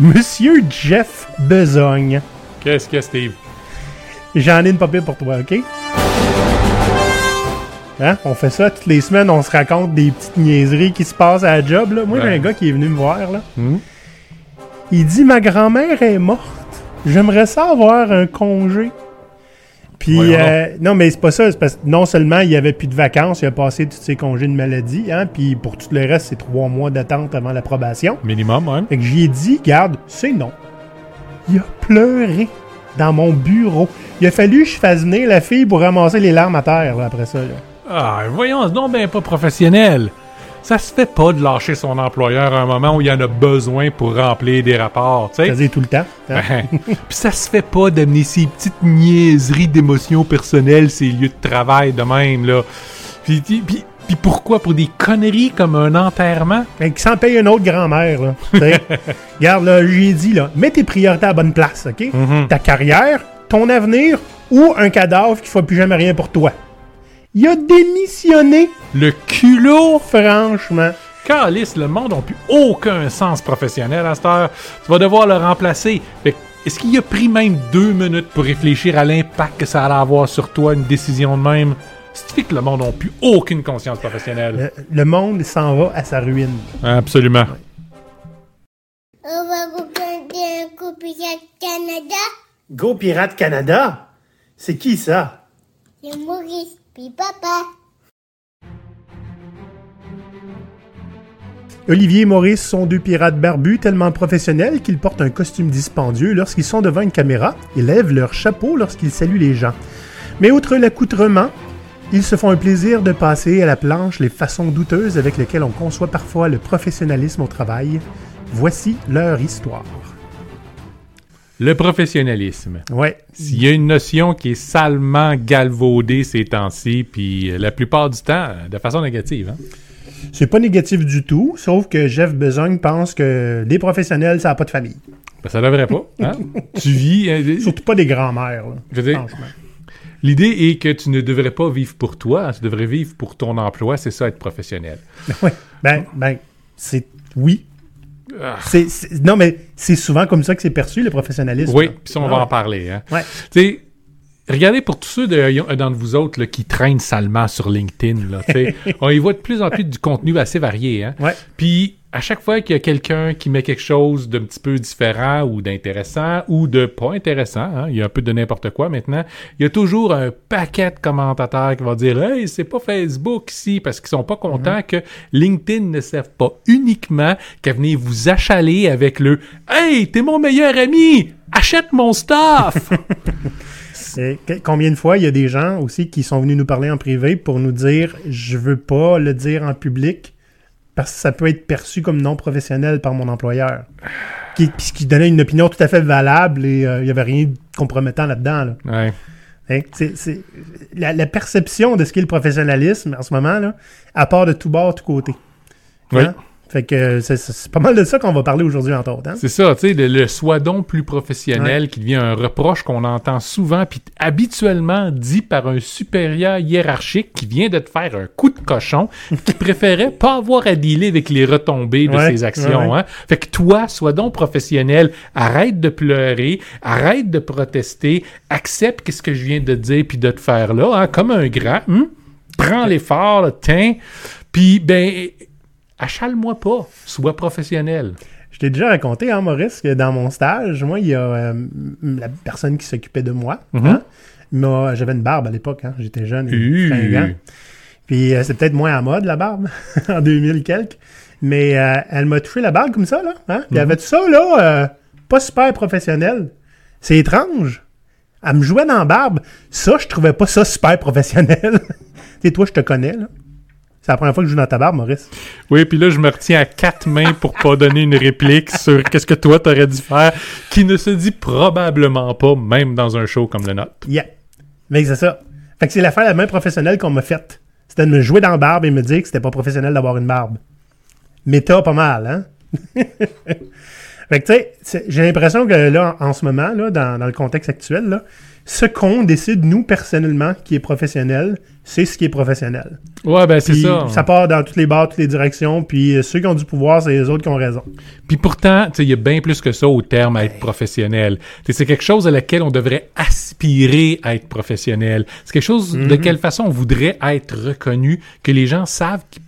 Monsieur Jeff Besogne. Qu'est-ce que Steve? J'en ai une papier pour toi, OK? Hein? On fait ça toutes les semaines, on se raconte des petites niaiseries qui se passent à la job. Là. Moi, j'ai un gars qui est venu me voir. Là. Hmm? Il dit Ma grand-mère est morte. J'aimerais ça avoir un congé. Puis, euh, non, mais c'est pas ça. C'est parce que non seulement il avait plus de vacances, il a passé tous ses congés de maladie, hein, puis pour tout le reste, c'est trois mois d'attente avant l'approbation. Minimum, hein? Fait que j'y ai dit, garde, c'est non. Il a pleuré dans mon bureau. Il a fallu que je fasse venir la fille pour ramasser les larmes à terre là, après ça. là. Ah, voyons, donc ben pas professionnel. Ça se fait pas de lâcher son employeur à un moment où il en a besoin pour remplir des rapports, tu Ça sais. faisait tout le temps. hein. Ben, Puis ça se fait pas d'amener ces petites niaiseries d'émotions personnelles, ces lieux de travail de même, là. Puis, puis, puis- puis pourquoi? Pour des conneries comme un enterrement? Fait qu'il s'en paye une autre grand-mère. là. Regarde, là, j'ai dit, là, mets tes priorités à la bonne place, OK? Mhm. Ta carrière, ton avenir ou un cadavre qui ne fera plus jamais rien pour toi. Il a démissionné, Le culot! franchement. Calice, le monde n'a plus aucun sens professionnel à cette heure. Tu vas devoir le remplacer. Fait que, est-ce qu'il a pris même deux minutes pour réfléchir à l'impact que ça allait avoir sur toi, une décision de même? C'est fait que le monde n'a plus aucune conscience professionnelle? Le, le monde s'en va à sa ruine. Absolument. On va regarder un coup Pirate Canada. Go Pirate Canada? C'est qui ça? C'est Maurice, Olivier et Maurice sont deux pirates barbus tellement professionnels qu'ils portent un costume dispendieux lorsqu'ils sont devant une caméra et lèvent leur chapeau lorsqu'ils saluent les gens. Mais outre l'accoutrement, ils se font un plaisir de passer à la planche les façons douteuses avec lesquelles on conçoit parfois le professionnalisme au travail. Voici leur histoire. Le professionnalisme. Ouais. S'il y a une notion qui est salement galvaudée ces temps-ci, puis euh, la plupart du temps, euh, de façon négative. Hein? C'est pas négatif du tout, sauf que Jeff Besogne pense que des professionnels, ça n'a pas de famille. Ben, ça devrait pas. Hein? tu vis. euh, Surtout pas des grands-mères. là, je veux dire, franchement. L'idée est que tu ne devrais pas vivre pour toi, tu devrais vivre pour ton emploi, c'est ça être professionnel. Ouais. Ben, ben, c'est. Oui. Ah. Non, mais c'est souvent comme ça que c'est perçu, le professionnalisme. Oui, puis ça, on Ah va ouais. en parler. Hein. Ouais. Tu sais, regardez pour tous ceux de- d'entre vous autres là, qui traînent salement sur LinkedIn. Là, tu sais, on y voit de plus en plus du contenu assez varié. Hein. Ouais. Puis à chaque fois qu'il y a quelqu'un qui met quelque chose d'un petit peu différent ou d'intéressant ou de pas intéressant, hein, il y a un peu de n'importe quoi maintenant, il y a toujours un paquet de commentateurs qui vont dire Hey, c'est pas Facebook ici parce qu'ils sont pas contents que LinkedIn ne serve pas uniquement qu'à venir vous achaler avec le Hey, t'es mon meilleur ami! Achète mon stuff! Et combien de fois il y a des gens aussi qui sont venus nous parler en privé pour nous dire je veux pas le dire en public parce que ça peut être perçu comme non professionnel par mon employeur. Qui, puis qui donnait une opinion tout à fait valable et euh, il y avait rien de compromettant là-dedans. là. ouais. C'est- c'est- la, la perception de ce qu'est le professionnalisme en ce moment, là, à part de tout bord, tout côté. Oui. Hein? Fait que c'est- pas mal de ça qu'on va parler aujourd'hui, entre autres. hein? C'est ça, tu sais, le, le soi donc plus professionnel qui devient un reproche qu'on entend souvent, puis habituellement dit par un supérieur hiérarchique qui vient de te faire un coup de cochon, qui préférait pas avoir à dealer avec les retombées de Ouais, ses actions. ouais, Hein? Fait que toi, sois donc professionnel, arrête de pleurer, arrête de protester, accepte qu'est-ce que je viens de te dire puis de te faire là, hein, comme un grand. hum? Prends l'effort, tiens, puis ben, achale-moi pas, sois professionnel. Je t'ai déjà raconté, hein, Maurice, que dans mon stage, moi, il y a euh, la personne qui s'occupait de moi. Mhm. hein. Moi, J'avais une barbe à l'époque, hein, j'étais jeune et fringant. Puis euh, c'est peut-être moins à mode, la barbe, en 2000 quelques. Mais euh, elle m'a touché la barbe comme ça, là. Hein? Puis elle avait tout ça, là, euh, pas super professionnel. C'est étrange. Elle me jouait dans la barbe. Ça, je trouvais pas ça super professionnel. tu sais, toi, je te connais, là. C'est la première fois que je joue dans ta barbe, Maurice. Oui, puis là, je me retiens à quatre mains pour pas donner une réplique sur qu'est-ce que toi t'aurais dû faire, qui ne se dit probablement pas, même dans un show comme le nôtre. Yeah. Mais c'est ça. Fait que c'est l'affaire la main professionnelle qu'on m'a faite. C'était de me jouer dans la barbe et me dire que c'était pas professionnel d'avoir une barbe. Méta, pas mal, hein? Fait que, tu sais, j'ai l'impression que là, en en ce moment, là, dans, dans le contexte actuel, là, ce qu'on décide, nous, personnellement, qui est professionnel, c'est ce qui est professionnel. Ouais, ben c'est ça. ça part dans toutes les barres, toutes les directions, puis euh, ceux qui ont du pouvoir, c'est les autres qui ont raison. Puis pourtant, tu sais, il y a bien plus que ça au terme à être professionnel. C'est quelque chose à laquelle on devrait aspirer à être professionnel. C'est quelque chose de Mhm. quelle façon on voudrait être reconnu, que les gens savent qu'ils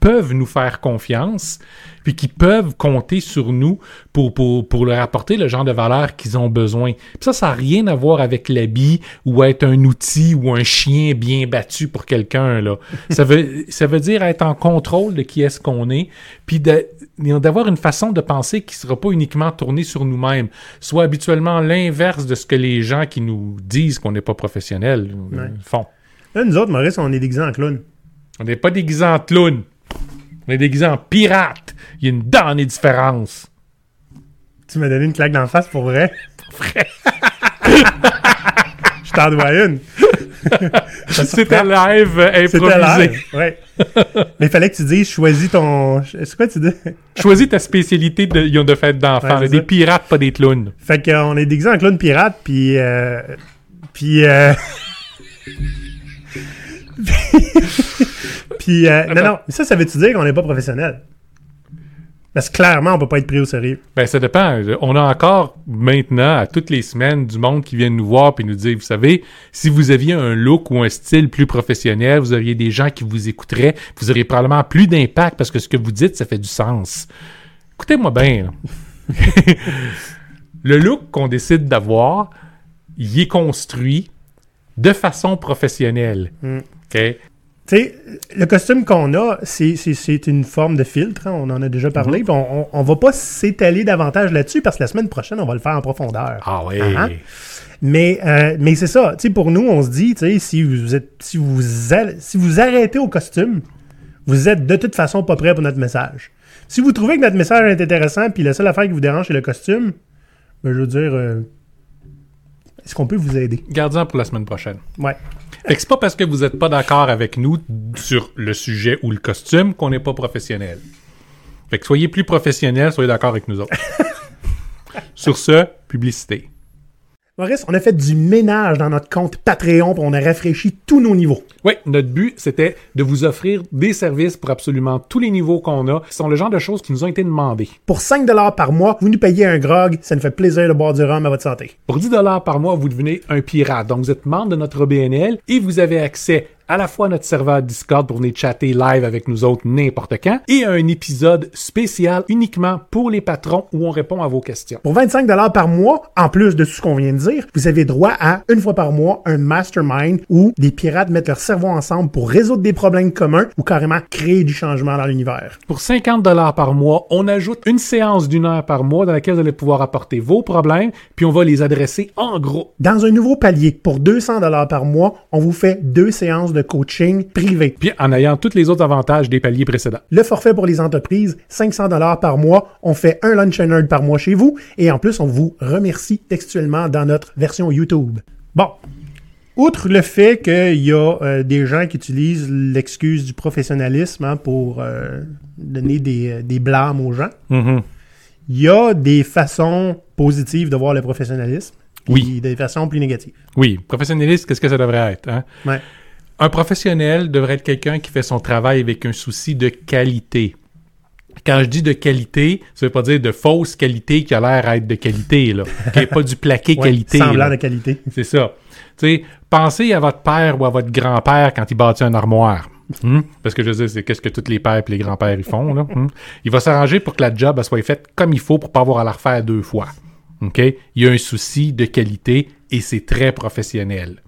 peuvent nous faire confiance, puis qu'ils peuvent compter sur nous pour, pour, pour leur apporter le genre de valeur qu'ils ont besoin. Puis ça, ça n'a rien à voir avec l'habit ou être un outil ou un chien bien battu pour quelqu'un. là. ça, veut, ça veut dire être en contrôle de qui est-ce qu'on est, puis d'avoir une façon de penser qui sera pas uniquement tournée sur nous-mêmes, soit habituellement l'inverse de ce que les gens qui nous disent qu'on n'est pas professionnel euh, Ouais. font. Là, nous autres, Maurice, on est déguisés en clown. On n'est pas déguisé en clown. On est déguisé en pirate. Il y a une dernière différence. Tu m'as donné une claque d'en face pour vrai? Vrai. Je t'en dois une. C'était live euh, improvisé. live. Ouais. Mais il fallait que tu dises, choisis ton. C'est quoi tu dis? Choisis ta spécialité de, de fête d'enfant. Ouais, des pirates, pas des clowns. Fait qu'on est déguisé en clown pirate, puis. Euh, puis. Euh, puis. euh, non, non. Ça, ça veut-tu dire qu'on n'est pas professionnel? Parce que clairement, on peut pas être pris au sérieux. Ben, ça dépend. On a encore maintenant, à toutes les semaines, du monde qui vient nous voir puis nous dire, vous savez, si vous aviez un look ou un style plus professionnel, vous auriez des gens qui vous écouteraient, vous auriez probablement plus d'impact parce que ce que vous dites, ça fait du sens. Écoutez-moi bien. Le look qu'on décide d'avoir, il est construit de façon professionnelle. Mm. OK? Tu sais, le costume qu'on a, c'est- une forme de filtre, hein, on en a déjà parlé, Mhm. on, on, on va pas s'étaler davantage là-dessus parce que la semaine prochaine, on va le faire en profondeur. Ah oui. Ah, Mais, euh, mais c'est ça, tu sais, pour nous, on se dit, tu sais, si vous êtes, si vous, si vous arrêtez au costume, vous êtes de toute façon pas prêt pour notre message. Si vous trouvez que notre message est intéressant, puis la seule affaire qui vous dérange, c'est le costume, ben, je veux dire, euh, est-ce qu'on peut vous aider? Gardien pour la semaine prochaine. Ouais. Fait que c'est pas parce que vous n'êtes pas d'accord avec nous sur le sujet ou le costume qu'on n'est pas professionnel. Fait que soyez plus professionnel, soyez d'accord avec nous autres. sur ce, publicité. Maurice, on a fait du ménage dans notre compte Patreon, puis on a rafraîchi tous nos niveaux. Oui, notre but, c'était de vous offrir des services pour absolument tous les niveaux qu'on a. Ce sont le genre de choses qui nous ont été demandées. Pour 5 par mois, vous nous payez un grog, ça nous fait plaisir de boire du rhum à votre santé. Pour 10 dollars par mois, vous devenez un pirate. Donc, vous êtes membre de notre OBNL et vous avez accès à la fois notre serveur Discord pour venir chatter live avec nous autres n'importe quand et un épisode spécial uniquement pour les patrons où on répond à vos questions. Pour 25 par mois, en plus de tout ce qu'on vient de dire, vous avez droit à, une fois par mois, un mastermind où des pirates mettent leur cerveau ensemble pour résoudre des problèmes communs ou carrément créer du changement dans l'univers. Pour 50 dollars par mois, on ajoute une séance d'une heure par mois dans laquelle vous allez pouvoir apporter vos problèmes puis on va les adresser en gros. Dans un nouveau palier, pour 200 par mois, on vous fait deux séances de coaching privé. Puis en ayant tous les autres avantages des paliers précédents. Le forfait pour les entreprises, 500 dollars par mois. On fait un lunch and learn par mois chez vous et en plus, on vous remercie textuellement dans notre version YouTube. Bon. Outre le fait qu'il y a euh, des gens qui utilisent l'excuse du professionnalisme hein, pour euh, donner des, euh, des blâmes aux gens, Mhm. il y a des façons positives de voir le professionnalisme Oui. des façons plus négatives. Oui, professionnaliste, qu'est-ce que ça devrait être? Hein? Ouais. Un professionnel devrait être quelqu'un qui fait son travail avec un souci de qualité. Quand je dis de qualité, ça veut pas dire de fausse qualité qui a l'air à être de qualité, là. Qui est pas du plaqué Ouais, qualité. semblant là. de qualité. C'est ça. Sais, pensez à votre père ou à votre grand-père quand il bâtit un armoire. Hmm? Parce que je veux dire, c'est qu'est-ce que tous les pères et les grands-pères ils font, là. Hmm? Il va s'arranger pour que la job elle soit faite comme il faut pour pas avoir à la refaire deux fois. OK? Il y a un souci de qualité et c'est très professionnel.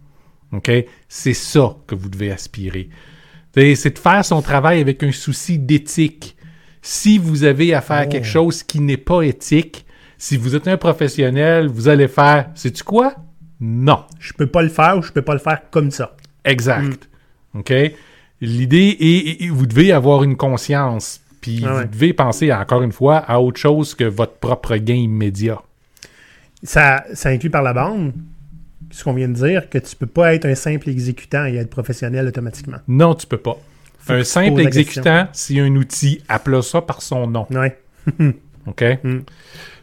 OK? C'est ça que vous devez aspirer. C'est de faire son travail avec un souci d'éthique. Si vous avez à faire quelque chose qui n'est pas éthique, si vous êtes un professionnel, vous allez faire, sais-tu quoi? Non. Je peux pas le faire ou je peux pas le faire comme ça. Exact. OK? L'idée est, vous devez avoir une conscience. Puis Ah vous devez penser, encore une fois, à autre chose que votre propre gain immédiat. Ça, ça inclut par la bande? Ce qu'on vient de dire, que tu peux pas être un simple exécutant et être professionnel automatiquement. Non, tu peux pas. Faut un simple exécutant, c'est un outil. Appelle ça par son nom. Ouais. OK? Mm. Tu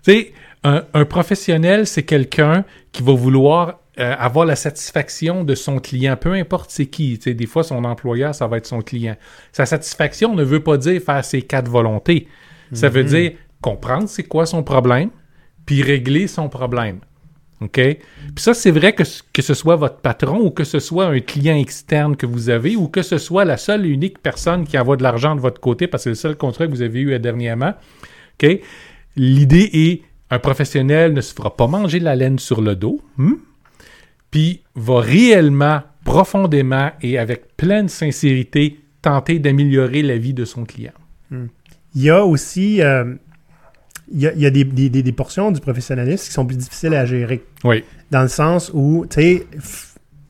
sais, un, un professionnel, c'est quelqu'un qui va vouloir euh, avoir la satisfaction de son client, peu importe c'est qui. Tu sais, des fois, son employeur, ça va être son client. Sa satisfaction ne veut pas dire faire ses quatre volontés. Ça veut dire comprendre c'est quoi son problème, puis régler son problème. OK? Puis ça, c'est vrai que, ce- soit votre patron ou que ce soit un client externe que vous avez ou que ce soit la seule et unique personne qui envoie de l'argent de votre côté parce que c'est le seul contrat que vous avez eu euh, dernièrement. OK? L'idée est un professionnel ne se fera pas manger la laine sur le dos, hmm? puis va réellement, profondément et avec pleine sincérité tenter d'améliorer la vie de son client. Il y a aussi euh, il y a, il y a des, des- des- des portions du professionnalisme qui sont plus difficiles à gérer. Oui. Dans le sens où, tu sais,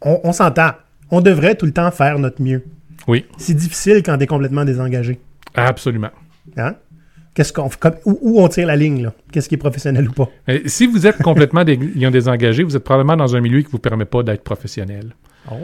on, on s'entend. On devrait tout le temps faire notre mieux. Oui, C'est difficile quand tu es complètement désengagé. absolument. Hein? Qu'est-ce qu'on où, où on tire la ligne, là? Qu'est-ce qui est professionnel ou pas? Euh, si vous êtes complètement dé- désengagé, vous êtes probablement dans un milieu qui ne vous permet pas d'être professionnel. Oh.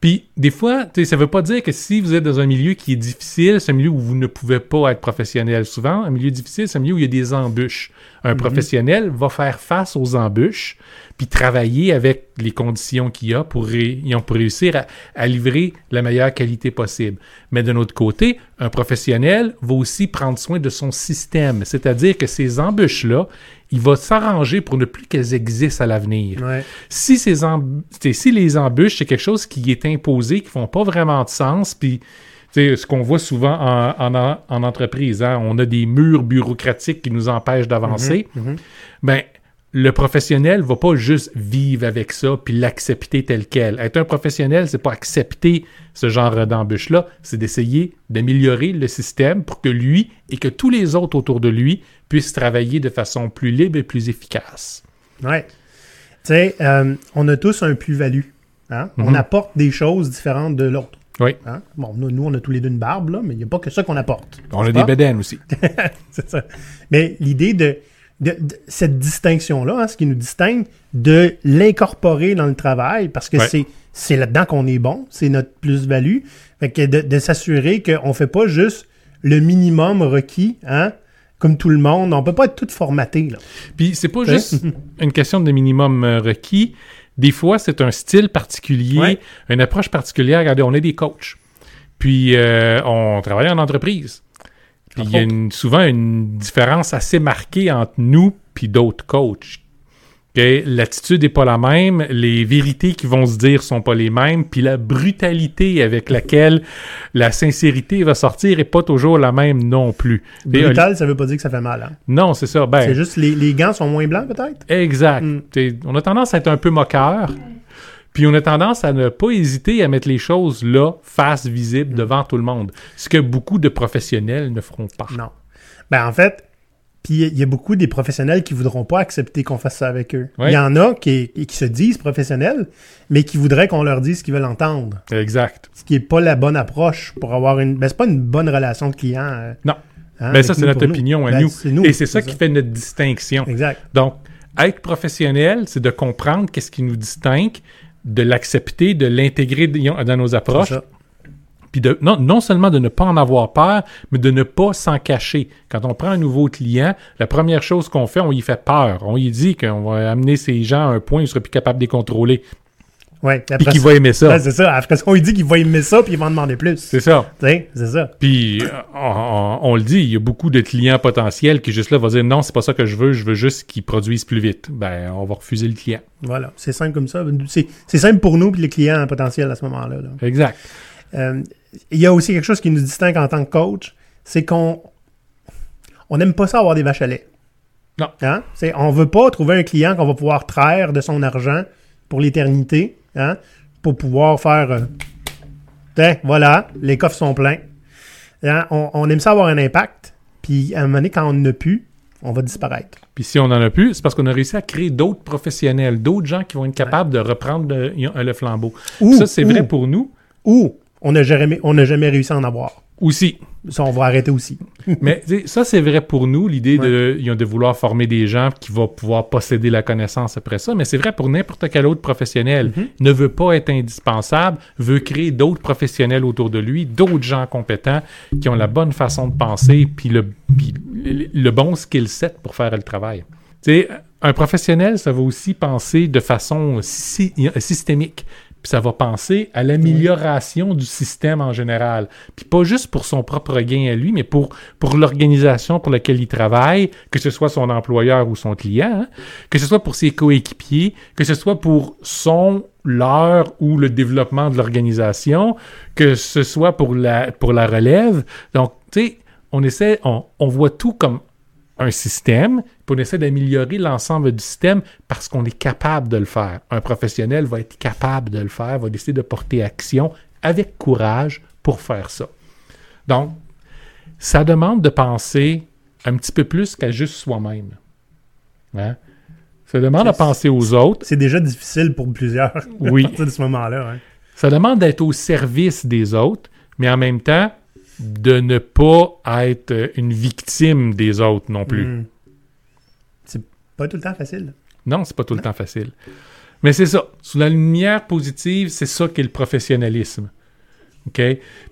Puis, des fois, ça ne veut pas dire que si vous êtes dans un milieu qui est difficile, c'est un milieu où vous ne pouvez pas être professionnel. Souvent, un milieu difficile, c'est un milieu où il y a des embûches. Un professionnel va faire face aux embûches, puis travailler avec les conditions qu'il y a pour, ré- pour réussir à, à livrer la meilleure qualité possible. Mais d'un autre côté, un professionnel va aussi prendre soin de son système. C'est-à-dire que ces embûches-là, il va s'arranger pour ne plus qu'elles existent à l'avenir Ouais. si, ces emb- si les embûches, c'est quelque chose qui est imposé, qui font pas vraiment de sens, puis t'sais, ce qu'on voit souvent en, en- en- en entreprise, hein, on a des murs bureaucratiques qui nous empêchent d'avancer, Mhm. ben, le professionnel va pas juste vivre avec ça puis l'accepter tel quel. Être un professionnel, c'est pas accepter ce genre d'embûche-là, c'est d'essayer d'améliorer le système pour que lui et que tous les autres autour de lui puissent travailler de façon plus libre et plus efficace. Ouais. Tu sais, euh, on a tous un plus-value. Hein? On Mhm. apporte des choses différentes de l'autre. Oui. Hein? Bon, nous, nous, on a tous les deux une barbe, là, mais il n'y a pas que ça qu'on apporte. On a des bédaines aussi. C'est ça. Mais l'idée de, de- de cette distinction-là, hein, ce qui nous distingue, de l'incorporer dans le travail, parce que Ouais. c'est, c'est là-dedans qu'on est bon, c'est notre plus-value. Fait que de, de s'assurer qu'on ne fait pas juste le minimum requis, hein, comme tout le monde. On peut pas être tout formaté. Là. Puis c'est pas juste une question de minimum euh, requis. Des fois, c'est un style particulier, Ouais. une approche particulière. Regardez, on est des coachs. Puis euh, on travaille en entreprise. Puis il y a une- souvent une différence assez marquée entre nous puis d'autres coachs. L'attitude n'est pas la même, les vérités qui vont se dire sont pas les mêmes, puis la brutalité avec laquelle la sincérité va sortir est pas toujours la même non plus. Brutal, ça veut pas dire que ça fait mal. hein. non, c'est ça. Ben, C'est juste les, les gants sont moins blancs, peut-être? Exact. Mm. T'sais, On a tendance à être un peu moqueur. Puis on a tendance à ne pas hésiter à mettre les choses là, face visible, Mm. devant tout le monde. Ce que beaucoup de professionnels ne feront pas. Non. Ben, en fait, puis il y a beaucoup des professionnels qui voudront pas accepter qu'on fasse ça avec eux. Il y en a qui, qui se disent professionnels, mais qui voudraient qu'on leur dise ce qu'ils veulent entendre. Exact. Ce qui est pas la bonne approche pour avoir une. Ben, c'est pas une bonne relation de client. euh, Non. hein, Ben ça, c'est notre nous. opinion à Ben, nous. c'est nous, Et c'est ça qui fait notre distinction. Exact. Donc, être professionnel, c'est de comprendre qu'est-ce qui nous distingue, de l'accepter, de l'intégrer dans nos approches, ça. Puis de, non, non seulement de ne pas en avoir peur, mais de ne pas s'en cacher. Quand on prend un nouveau client, la première chose qu'on fait, on y fait peur. On y dit qu'on va amener ces gens à un point où ils ne seraient plus capables de les contrôler. Ouais. Puis ça- vont aimer ça. Ouais, c'est ça. Après on lui dit qu'il va aimer ça, puis il va en demander plus. C'est ça. C'est ça. Puis euh, on, on- on le dit, il y a beaucoup de clients potentiels qui juste là vont dire non, c'est pas ça que je veux, je veux juste qu'ils produisent plus vite. Ben, on va refuser le client. Voilà. C'est simple comme ça. C'est c'est simple pour nous, puis les clients potentiels à ce moment-là. là. Exact. Euh, il y a aussi quelque chose qui nous distingue en tant que coach, c'est qu'on on n'aime pas ça avoir des vaches à lait. Non. Hein? C'est, on veut pas trouver un client qu'on va pouvoir traire de son argent pour l'éternité, hein? pour pouvoir faire euh, Tiens, voilà, les coffres sont pleins. Hein? On, on aime ça avoir un impact, puis à un moment donné, quand on n'a plus, on va disparaître. Puis si on en a plus, c'est parce qu'on a réussi à créer d'autres professionnels, d'autres gens qui vont être capables de reprendre le, le flambeau. Ou, ça, c'est vrai ou- pour nous. Ou on n'a jamais, on jamais réussi à en avoir. Aussi. Ça, on va arrêter aussi. Mais ça, c'est vrai pour nous, l'idée de, de vouloir former des gens qui vont pouvoir posséder la connaissance après ça. Mais c'est vrai pour n'importe quel autre professionnel. Mhm. Ne veut pas être indispensable, veut créer d'autres professionnels autour de lui, d'autres gens compétents qui ont la bonne façon de penser, puis le, puis le, bon skill set pour faire le travail. Tu sais, un professionnel, ça va aussi penser de façon sy- systémique. Puis ça va penser à l'amélioration du système en général. Puis pas juste pour son propre gain à lui, mais pour, pour l'organisation pour laquelle il travaille, que ce soit son employeur ou son client, hein, que ce soit pour ses coéquipiers, que ce soit pour son, leur ou le développement de l'organisation, que ce soit pour la, pour la relève. Donc, tu sais, on essaie, on, on voit tout comme un système, puis on essaie d'améliorer l'ensemble du système parce qu'on est capable de le faire. Un professionnel va être capable de le faire, va décider de porter action avec courage pour faire ça. Donc, ça demande de penser un petit peu plus qu'à juste soi-même. Hein? Ça demande à penser aux autres. C'est déjà difficile pour plusieurs Oui. à partir de ce moment-là. hein? Ça demande d'être au service des autres, mais en même temps, de ne pas être une victime des autres non plus. Mm. C'est pas tout le temps facile. Non, c'est pas tout le temps facile. Mais c'est ça. Sous la lumière positive, c'est ça qu'est le professionnalisme. OK?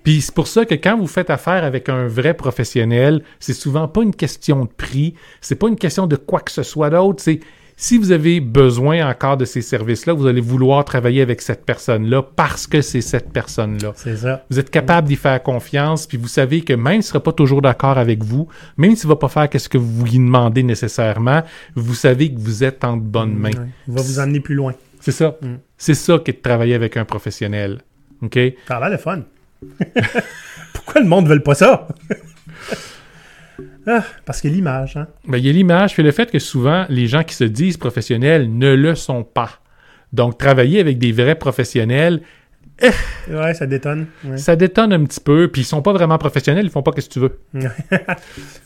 Puis c'est pour ça que quand vous faites affaire avec un vrai professionnel, c'est souvent pas une question de prix, c'est pas une question de quoi que ce soit d'autre, c'est si vous avez besoin encore de ces services-là, vous allez vouloir travailler avec cette personne-là parce que c'est cette personne-là. C'est ça. Vous êtes capable d'y faire confiance, puis vous savez que même s'il ne sera pas toujours d'accord avec vous, même s'il ne va pas faire ce que vous lui demandez nécessairement, vous savez que vous êtes en bonnes mains. Ouais. Il va vous emmener plus loin. C'est ça. Mm. C'est ça qu'est de travailler avec un professionnel. OK? Ça a l'air fun. Pourquoi le monde ne veut pas ça? Ah, parce que l'image, hein? Ben, il y a l'image, puis le fait que souvent, les gens qui se disent professionnels ne le sont pas. Donc, travailler avec des vrais professionnels, Ouais, ça détonne. Ouais. ça détonne un petit peu, puis ils sont pas vraiment professionnels, ils font pas ce que tu veux.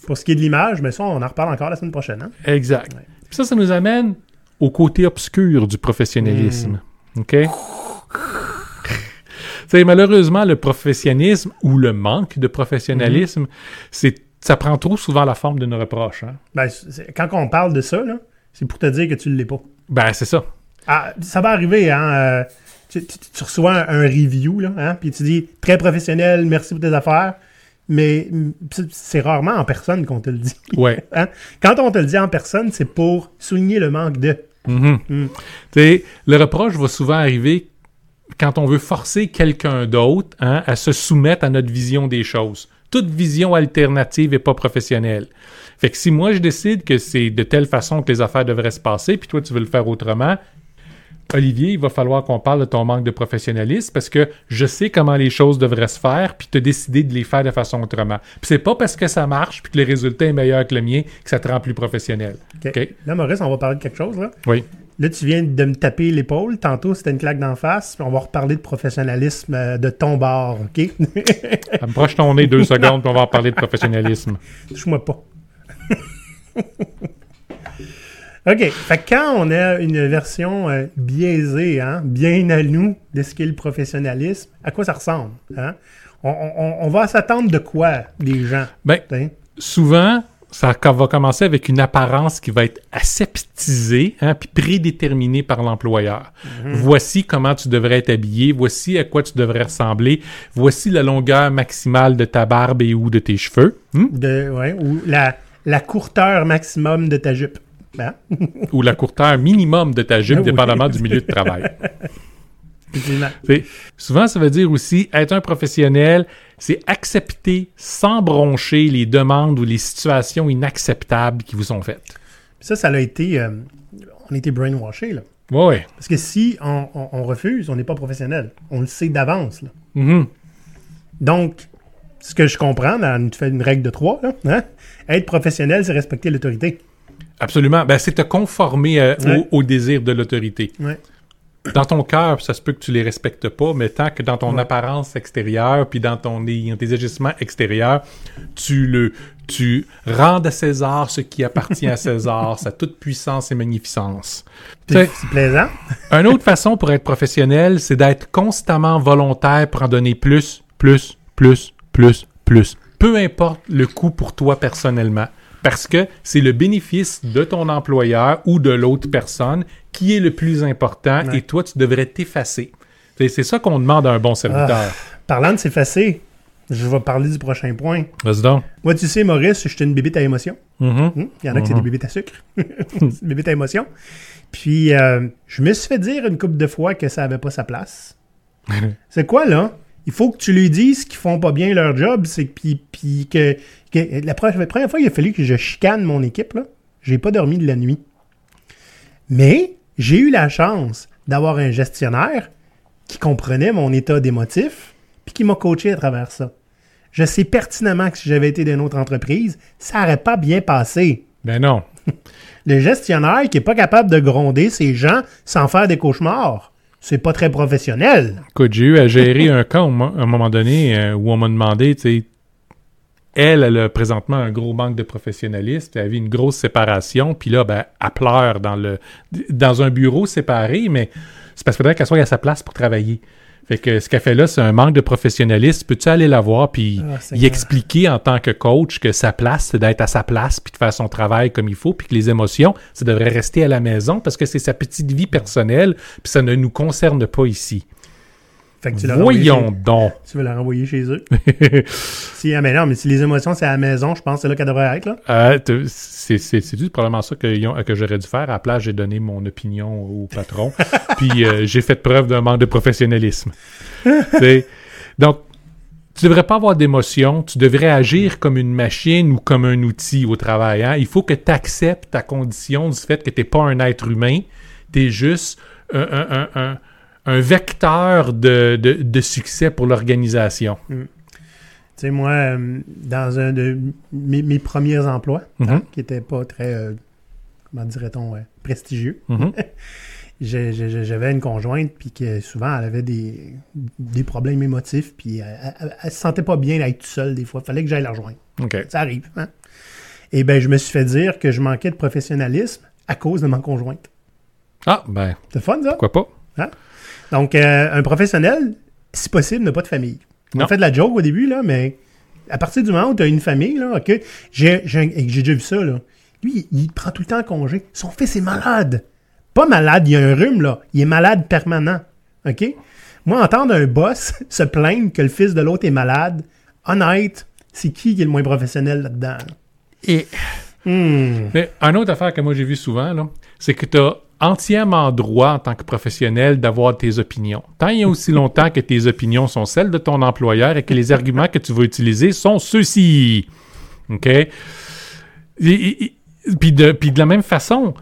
Pour ce qui est de l'image, mais ça, on en reparle encore la semaine prochaine. Hein? Exact. Ouais. Puis ça, ça nous amène au côté obscur du professionnalisme. OK? C'est malheureusement le professionnalisme ou le manque de professionnalisme, c'est ça prend trop souvent la forme d'une reproche. Hein? Ben, quand on parle de ça, c'est pour te dire que tu ne l'es pas. Ben, c'est ça. Ah, ça va arriver, hein? euh, tu, tu- tu reçois un, un review, là, hein? Puis tu dis très professionnel, merci pour tes affaires. Mais c'est- rarement en personne qu'on te le dit. Ouais. hein? Quand on te le dit en personne, c'est pour souligner le manque de. Mhm. Mm. Tu sais, le reproche va souvent arriver quand on veut forcer quelqu'un d'autre hein, à se soumettre à notre vision des choses. Toute vision alternative n'est pas professionnelle. Fait que si moi je décide que c'est de telle façon que les affaires devraient se passer, puis toi tu veux le faire autrement, Olivier, il va falloir qu'on parle de ton manque de professionnalisme parce que je sais comment les choses devraient se faire, puis tu as décidé de les faire de façon autrement. Puis c'est pas parce que ça marche, puis que le résultat est meilleur que le mien, que ça te rend plus professionnel. OK. OK? Là, Maurice, on va parler de quelque chose. Là, Oui. Là tu viens de me taper l'épaule. Tantôt, c'était une claque d'en face. On va reparler de professionnalisme euh, de ton bord. OK? Approche ton nez deux secondes, puis on va en parler de professionnalisme. Touche-moi pas. OK. Fait que quand on a une version euh, biaisée, hein, bien à nous, de ce qu'est le professionnalisme, à quoi ça ressemble? Hein? On, on- on va s'attendre de quoi, les gens? Ben, souvent, ça va commencer avec une apparence qui va être aseptisée, hein, puis prédéterminée par l'employeur. Voici comment tu devrais être habillé, voici à quoi tu devrais ressembler, voici la longueur maximale de ta barbe et ou de tes cheveux, hmm, De, ouais, ou la, la courteur maximum de ta jupe. Ben, ou la courteur minimum de ta jupe, Ah dépendamment du milieu de travail. souvent, ça veut dire aussi être un professionnel, c'est accepter sans broncher les demandes ou les situations inacceptables qui vous sont faites. Ça, ça a été... euh, on a été brainwashé, là. Ouais. Parce que si on, on- on refuse, on n'est pas professionnel. On le sait d'avance. Mhm. Donc, ce que je comprends, dans, tu fais une règle de trois, là, hein? être professionnel, c'est respecter l'autorité. Absolument. Ben, c'est te conformer euh, Ouais. au, au désir de l'autorité. Ouais. Dans ton cœur, ça se peut que tu les respectes pas, mais tant que dans ton Ouais. apparence extérieure, puis dans ton dans tes agissements extérieurs, tu le tu rends à César ce qui appartient à César, sa toute puissance et magnificence. C'est plaisant. une autre façon pour être professionnel, c'est d'être constamment volontaire pour en donner plus, plus, plus, plus, plus. Peu importe le coût pour toi personnellement. Parce que c'est le bénéfice de ton employeur ou de l'autre personne qui est le plus important Ouais. et toi, tu devrais t'effacer. C'est ça qu'on demande à un bon serviteur. Parlant de s'effacer, je vais parler du prochain point. Vas-y donc. Moi, tu sais, Maurice, je suis une bébite à émotion. Mhm. Hum, Il y en a qui c'est des bébites à sucre. c'est des bébites à émotion. Puis, euh, je me suis fait dire une couple de fois que ça avait pas sa place. c'est quoi, là? Il faut que tu lui dises qu'ils font pas bien leur job. C'est puis, puis que, que- la, première, fois, il a fallu que je chicane mon équipe, là. J'ai pas dormi de la nuit. Mais j'ai eu la chance d'avoir un gestionnaire qui comprenait mon état d'émotif puis qui m'a coaché à travers ça. Je sais pertinemment que si j'avais été d'une autre entreprise, ça n'aurait pas bien passé. Ben non. Le gestionnaire qui est pas capable de gronder ses gens sans faire des cauchemars, c'est pas très professionnel. Écoute, j'ai eu à gérer un cas à un moment donné euh, où on m'a demandé, tu sais, elle, elle a présentement un gros manque de professionnalisme, elle avait une grosse séparation, puis là, ben, elle pleure dans, le, dans un bureau séparé, mais c'est parce qu'il faudrait qu'elle soit à sa place pour travailler. Fait que ce qu'elle fait là, c'est un manque de professionnalisme. Peux-tu aller la voir puis Ah, y expliquer en tant que coach que sa place, c'est d'être à sa place puis de faire son travail comme il faut, puis que les émotions, ça devrait rester à la maison parce que c'est sa petite vie personnelle, puis ça ne nous concerne pas ici. Fait que tu Voyons chez- donc. Tu veux la renvoyer chez eux. si, ah, mais non, mais si les émotions, c'est à la maison, je pense que c'est là qu'elle devrait être. Là. Euh, t- c'est c'est- c'est juste probablement ça que, ont- que j'aurais dû faire. À la place, j'ai donné mon opinion au patron. puis euh, j'ai fait preuve d'un manque de professionnalisme. Donc, tu devrais pas avoir d'émotion. Tu devrais agir comme une machine ou comme un outil au travail. hein. Il faut que tu acceptes ta condition du fait que tu n'es pas un être humain. Tu es juste un, un- un- un- un vecteur de, de- de succès pour l'organisation. Tu sais, moi, euh, dans un de mes, mes premiers emplois, Mhm. hein, qui n'étaient pas très, euh, comment dirait-on, euh, prestigieux, Mhm. j'ai- j'avais une conjointe, puis que souvent, elle avait des, des problèmes émotifs, puis elle, elle se sentait pas bien d'être toute seule des fois. Il fallait que j'aille la rejoindre. Ça arrive. Hein? Et bien, je me suis fait dire que je manquais de professionnalisme à cause de ma conjointe. Ah, ben, C'est fun, ça? pourquoi pas? Donc, euh, un professionnel, si possible, n'a pas de famille. Non. On fait de la joke au début, là, mais à partir du moment où tu as une famille, là, OK, j'ai déjà vu ça, là. Lui, il, il prend tout le temps congé. Son fils est malade. Pas malade, il a un rhume, là. Il est malade permanent. OK? Moi, entendre un boss se plaindre que le fils de l'autre est malade, honnête, c'est qui qui est le moins professionnel là-dedans? Et Hmm. Mais une autre affaire que moi j'ai vu souvent, là, c'est que tu as entièrement droit en tant que professionnel d'avoir tes opinions. Tant il y a aussi longtemps que tes opinions sont celles de ton employeur et que les arguments que tu vas utiliser sont ceux-ci. OK? Et- et- et- Puis de, puis de la même façon,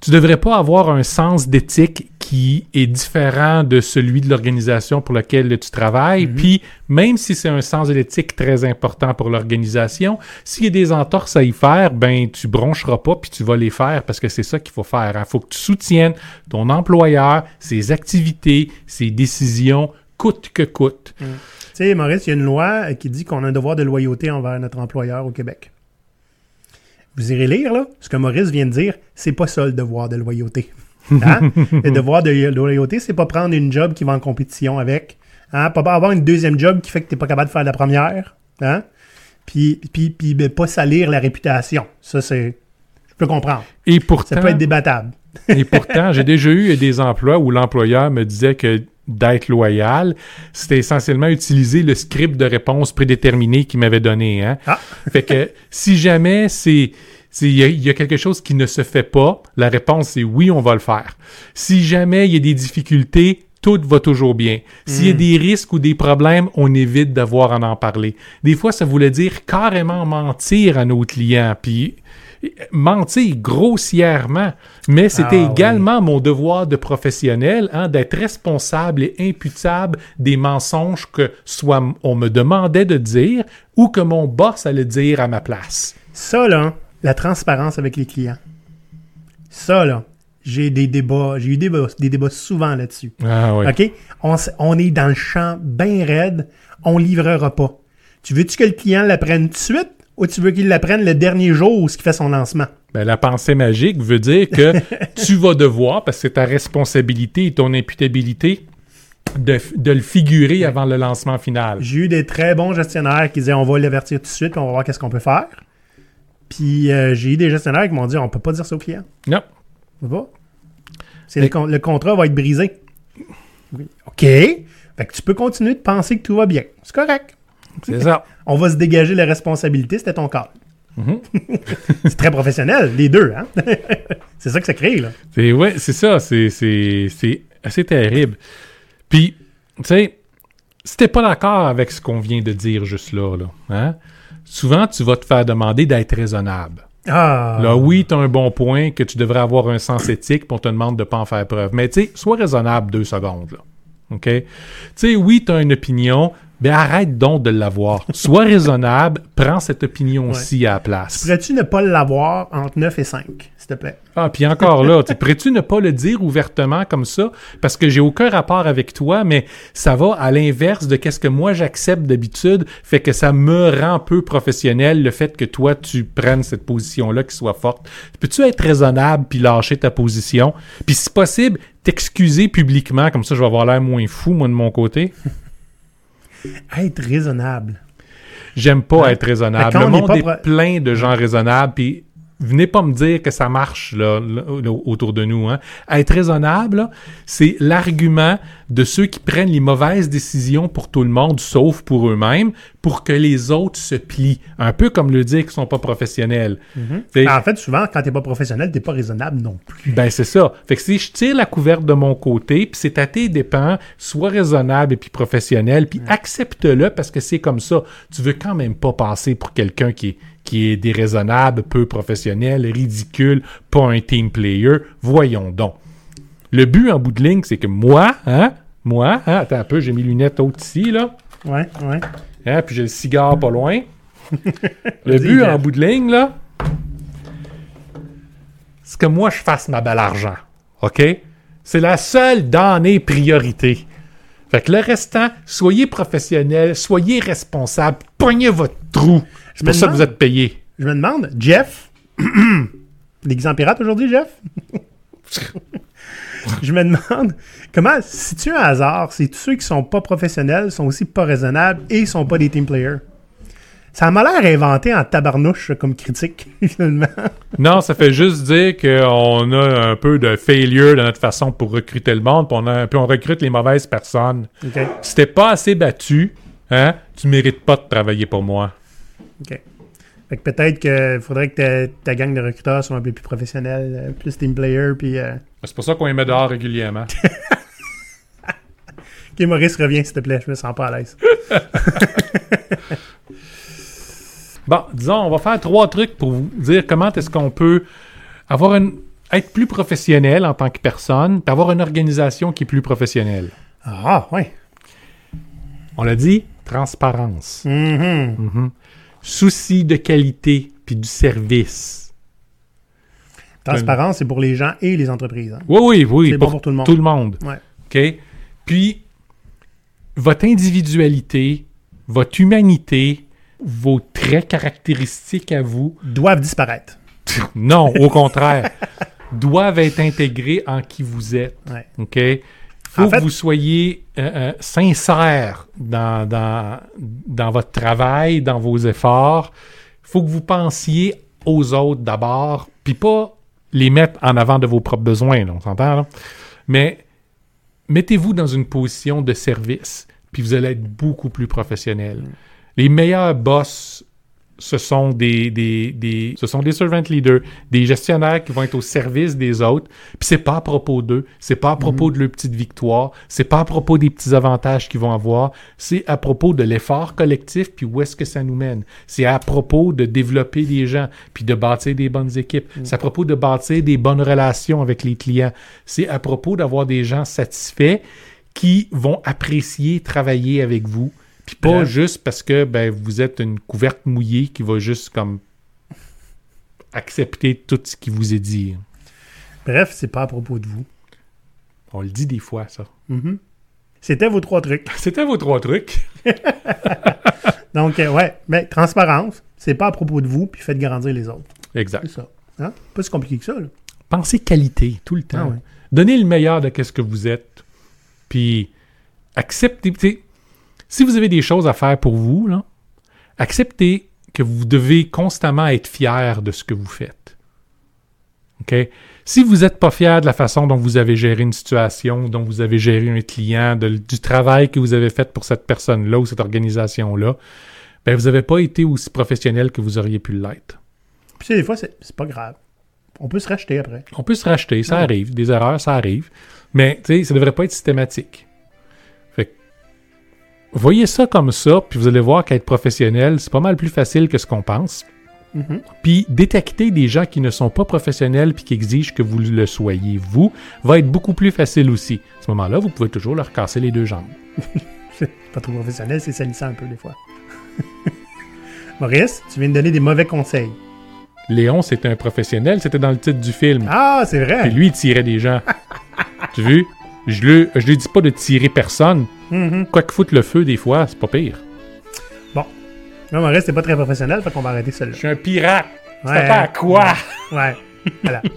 tu devrais pas avoir un sens d'éthique qui est différent de celui de l'organisation pour laquelle tu travailles. Puis, même si c'est un sens de l'éthique très important pour l'organisation, s'il y a des entorses à y faire, ben tu broncheras pas puis tu vas les faire parce que c'est ça qu'il faut faire. Il faut que tu soutiennes ton employeur, ses activités, ses décisions, coûte que coûte. Tu sais, Maurice, il y a une loi euh, qui dit qu'on a un devoir de loyauté envers notre employeur au Québec. Vous irez lire, là, ce que Maurice vient de dire, c'est pas ça le devoir de loyauté. Hein? le devoir de loyauté, c'est pas prendre une job qui va en compétition avec. Hein? Pas avoir une deuxième job qui fait que t'es pas capable de faire la première. Hein? Puis, puis, puis ben, pas salir la réputation. Ça, c'est. Je peux comprendre. Et pourtant, Ça peut être débattable. Et pourtant, j'ai déjà eu des emplois où l'employeur me disait que d'être loyal, c'était essentiellement utiliser le script de réponse prédéterminé qu'il m'avait donné. Hein? Ah. Fait que si jamais c'est c'est- il y, y a quelque chose qui ne se fait pas, la réponse c'est oui, on va le faire. Si jamais il y a des difficultés, tout va toujours bien. S'il y a des risques ou des problèmes, on évite d'avoir à en parler. Des fois, ça voulait dire carrément mentir à nos clients, puis mentir grossièrement. Mais c'était Ah, oui. également mon devoir de professionnel hein, d'être responsable et imputable des mensonges que soit on me demandait de dire ou que mon boss allait dire à ma place. Ça, là, la transparence avec les clients. Ça, là, j'ai des débats, j'ai eu des débats, des débats souvent là-dessus. Ah oui. OK? On, est dans le champ bien raide, on livrera pas. Tu veux-tu que le client l'apprenne tout de suite ou tu veux qu'il l'apprenne le dernier jour où il fait son lancement? Ben, la pensée magique veut dire que tu vas devoir, parce que c'est ta responsabilité et ton imputabilité, de, de le figurer avant le lancement final. J'ai eu des très bons gestionnaires qui disaient on va l'avertir tout de suite, puis on va voir qu'est-ce qu'on peut faire. Puis euh, j'ai eu des gestionnaires qui m'ont dit on peut pas dire ça au client. Non. On peut pas. C'est le, con- le contrat va être brisé. Oui. OK. Fait que tu peux continuer de penser que tout va bien. C'est correct. C'est ça. On va se dégager la responsabilité, c'était ton cas. Mhm. c'est très professionnel, les deux, hein? c'est ça que ça crée, là. C'est ouais, c'est ça, c'est c'est c'est assez terrible. Puis, tu sais, si t'es pas d'accord avec ce qu'on vient de dire juste là, là, hein, souvent tu vas te faire demander d'être raisonnable. Ah! Là, oui, tu as un bon point que tu devrais avoir un sens éthique, puis on te demande de pas en faire preuve. Mais tu sais, sois raisonnable deux secondes, là. OK? Tu sais, oui, tu as une opinion, ben arrête donc de l'avoir. Sois raisonnable, prends cette opinion-ci à la place. Pourrais-tu ne pas l'avoir entre 9 et 5, s'il te plaît? Ah, puis encore là, tu pourrais-tu ne pas le dire ouvertement comme ça? Parce que j'ai aucun rapport avec toi, mais ça va à l'inverse de qu'est-ce que moi j'accepte d'habitude, fait que ça me rend peu professionnel le fait que toi tu prennes cette position-là qui soit forte. Peux-tu être raisonnable puis lâcher ta position? Puis si possible, t'excuser publiquement, comme ça je vais avoir l'air moins fou, moi de mon côté. Être raisonnable. J'aime pas être raisonnable. Le monde pas est plein de gens raisonnables, puis venez pas me dire que ça marche là, autour de nous. Hein. Être raisonnable, c'est l'argument de ceux qui prennent les mauvaises décisions pour tout le monde, sauf pour eux-mêmes, pour que les autres se plient. Un peu comme le dire qu'ils sont pas professionnels. T'sais, En fait, souvent, quand t'es pas professionnel, t'es pas raisonnable non plus. ben c'est ça. Fait que si je tire la couverte de mon côté, puis c'est à tes dépens, sois raisonnable et puis professionnel, puis accepte-le parce que c'est comme ça. Tu veux quand même pas passer pour quelqu'un qui est, qui est déraisonnable, peu professionnel, ridicule, pas un team player. Voyons donc. Le but en bout de ligne, c'est que moi, hein, moi, hein, attends un peu, j'ai mes lunettes hautes ici, là. Ouais, ouais. Hein, puis j'ai le cigare pas loin. le but en bout de ligne, là, c'est que moi, je fasse ma belle argent. OK? C'est la seule dans mes priorités. Fait que le restant, soyez professionnel, soyez responsable, pognez votre trou. C'est pour ça que vous êtes payé. Je me demande, Jeff, déguisé en pirate aujourd'hui, Jeff? je me demande, comment, si tu as un hasard, c'est tous ceux qui sont pas professionnels, sont aussi pas raisonnables et sont pas des team players. Ça m'a l'air inventé en tabarnouche comme critique, finalement. Non, ça fait juste dire qu'on a un peu de failure dans notre façon pour recruter le monde, puis on, a, puis on recrute les mauvaises personnes. OK. Si t'es pas assez battu, hein, tu mérites pas de travailler pour moi. OK. Fait que peut-être qu'il faudrait que ta, ta gang de recruteurs soit un peu plus professionnelle, euh, plus team player, puis... Euh... C'est pour ça qu'on les met dehors régulièrement. OK, Maurice, reviens, s'il te plaît, je me sens pas à l'aise. Bon, disons, on va faire trois trucs pour vous dire comment est-ce qu'on peut avoir une, être plus professionnel en tant que personne, puis avoir une organisation qui est plus professionnelle. Ah, ouais. On l'a dit, transparence, Mhm. Mhm. Souci de qualité puis du service. Transparence, c'est pour les gens et les entreprises. hein. Oui, oui, oui, C'est bon pour tout le monde. Tout le monde. Ouais. OK? Puis, votre individualité, votre humanité, vos traits caractéristiques à vous, Doivent disparaître. non, au contraire, doivent être intégrés en qui vous êtes. Ouais. OK? Faut En fait- que vous soyez euh, euh, sincère dans, dans, dans votre travail, dans vos efforts. faut que vous pensiez aux autres d'abord, puis pas les mettre en avant de vos propres besoins, là, on s'entend, là? Mais mettez-vous dans une position de service, puis vous allez être beaucoup plus professionnel. Les meilleurs boss, ce sont des, des, des- ce sont des servant leaders, des gestionnaires qui vont être au service des autres. Puis c'est pas à propos d'eux, c'est pas à propos de leur petite victoire, c'est pas à propos des petits avantages qu'ils vont avoir, c'est à propos de l'effort collectif puis où est-ce que ça nous mène. C'est à propos de développer des gens puis de bâtir des bonnes équipes. C'est à propos de bâtir des bonnes relations avec les clients. C'est à propos d'avoir des gens satisfaits qui vont apprécier travailler avec vous. Puis pas juste parce que ben, vous êtes une couverte mouillée qui va juste comme accepter tout ce qui vous est dit. Bref, c'est pas à propos de vous. On le dit des fois, ça. Mhm. C'était vos trois trucs. C'était vos trois trucs. Donc, euh, ouais, mais transparence, c'est pas à propos de vous, puis faites grandir les autres. Exact. C'est ça. Hein? Pas si compliqué que ça, là. Pensez qualité tout le temps. Ah ouais. Donnez le meilleur de ce que vous êtes. Puis acceptez. Si vous avez des choses à faire pour vous, là, acceptez que vous devez constamment être fier de ce que vous faites. OK? Si vous n'êtes pas fier de la façon dont vous avez géré une situation, dont vous avez géré un client, de- du travail que vous avez fait pour cette personne-là ou cette organisation-là, ben vous n'avez pas été aussi professionnel que vous auriez pu l'être. Puis, tu sais, des fois, c'est pas grave. On peut se racheter après. On peut se racheter, ça Ouais. arrive. Des erreurs, ça arrive. Mais, tu sais, ça devrait pas être systématique. Voyez ça comme ça, puis vous allez voir qu'être professionnel, c'est pas mal plus facile que ce qu'on pense. Mhm. Puis détecter des gens qui ne sont pas professionnels puis qui exigent que vous le soyez, vous, va être beaucoup plus facile aussi. À ce moment-là, vous pouvez toujours leur casser les deux jambes. Pas trop professionnel, c'est salissant un peu des fois. Maurice, tu viens de donner des mauvais conseils. Léon, c'était un professionnel, c'était dans le titre du film. Ah, c'est vrai. Puis lui, il tirait des gens. tu vu? Je lui, je lui dis pas de tirer personne. Mhm. Quoi que foutre le feu, des fois, c'est pas pire. Non, Maurice, c'est pas très professionnel, fait qu'on va arrêter celle-là. Je suis un pirate. Ouais. Ça pas à quoi? Ouais. Voilà.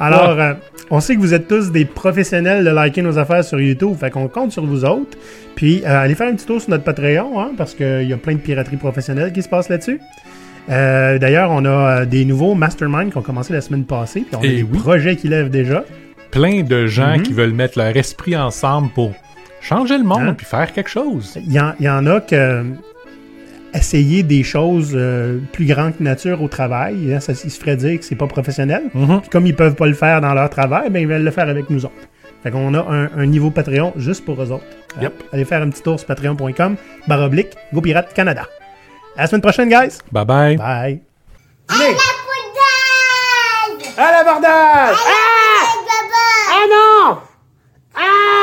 Alors, euh, on sait que vous êtes tous des professionnels de liker nos affaires sur YouTube, fait qu'on compte sur vous autres. Puis, euh, allez faire un petit tour sur notre Patreon, hein, parce qu'il y a plein de piraterie professionnelle qui se passe là-dessus. Euh, D'ailleurs, on a des nouveaux masterminds qui ont commencé la semaine passée, puis on a Eh des oui. projets qui lèvent déjà. Plein de gens Mhm. qui veulent mettre leur esprit ensemble pour changer le monde Hein? puis faire quelque chose. Il y, y en a que euh, essayer des choses euh, plus grandes que nature au travail, hein, ça, ils se ferait dire que c'est pas professionnel. Mhm. Puis comme ils peuvent pas le faire dans leur travail, ben ils veulent le faire avec nous autres. Fait qu'on a un, un niveau Patreon juste pour eux autres. Hein? Yep. Allez faire un petit tour sur patreon.com, barre oblique, Go Pirate Canada. À la semaine prochaine, guys! Bye bye. Bye! À la poudre À l'abordage! À la Ah!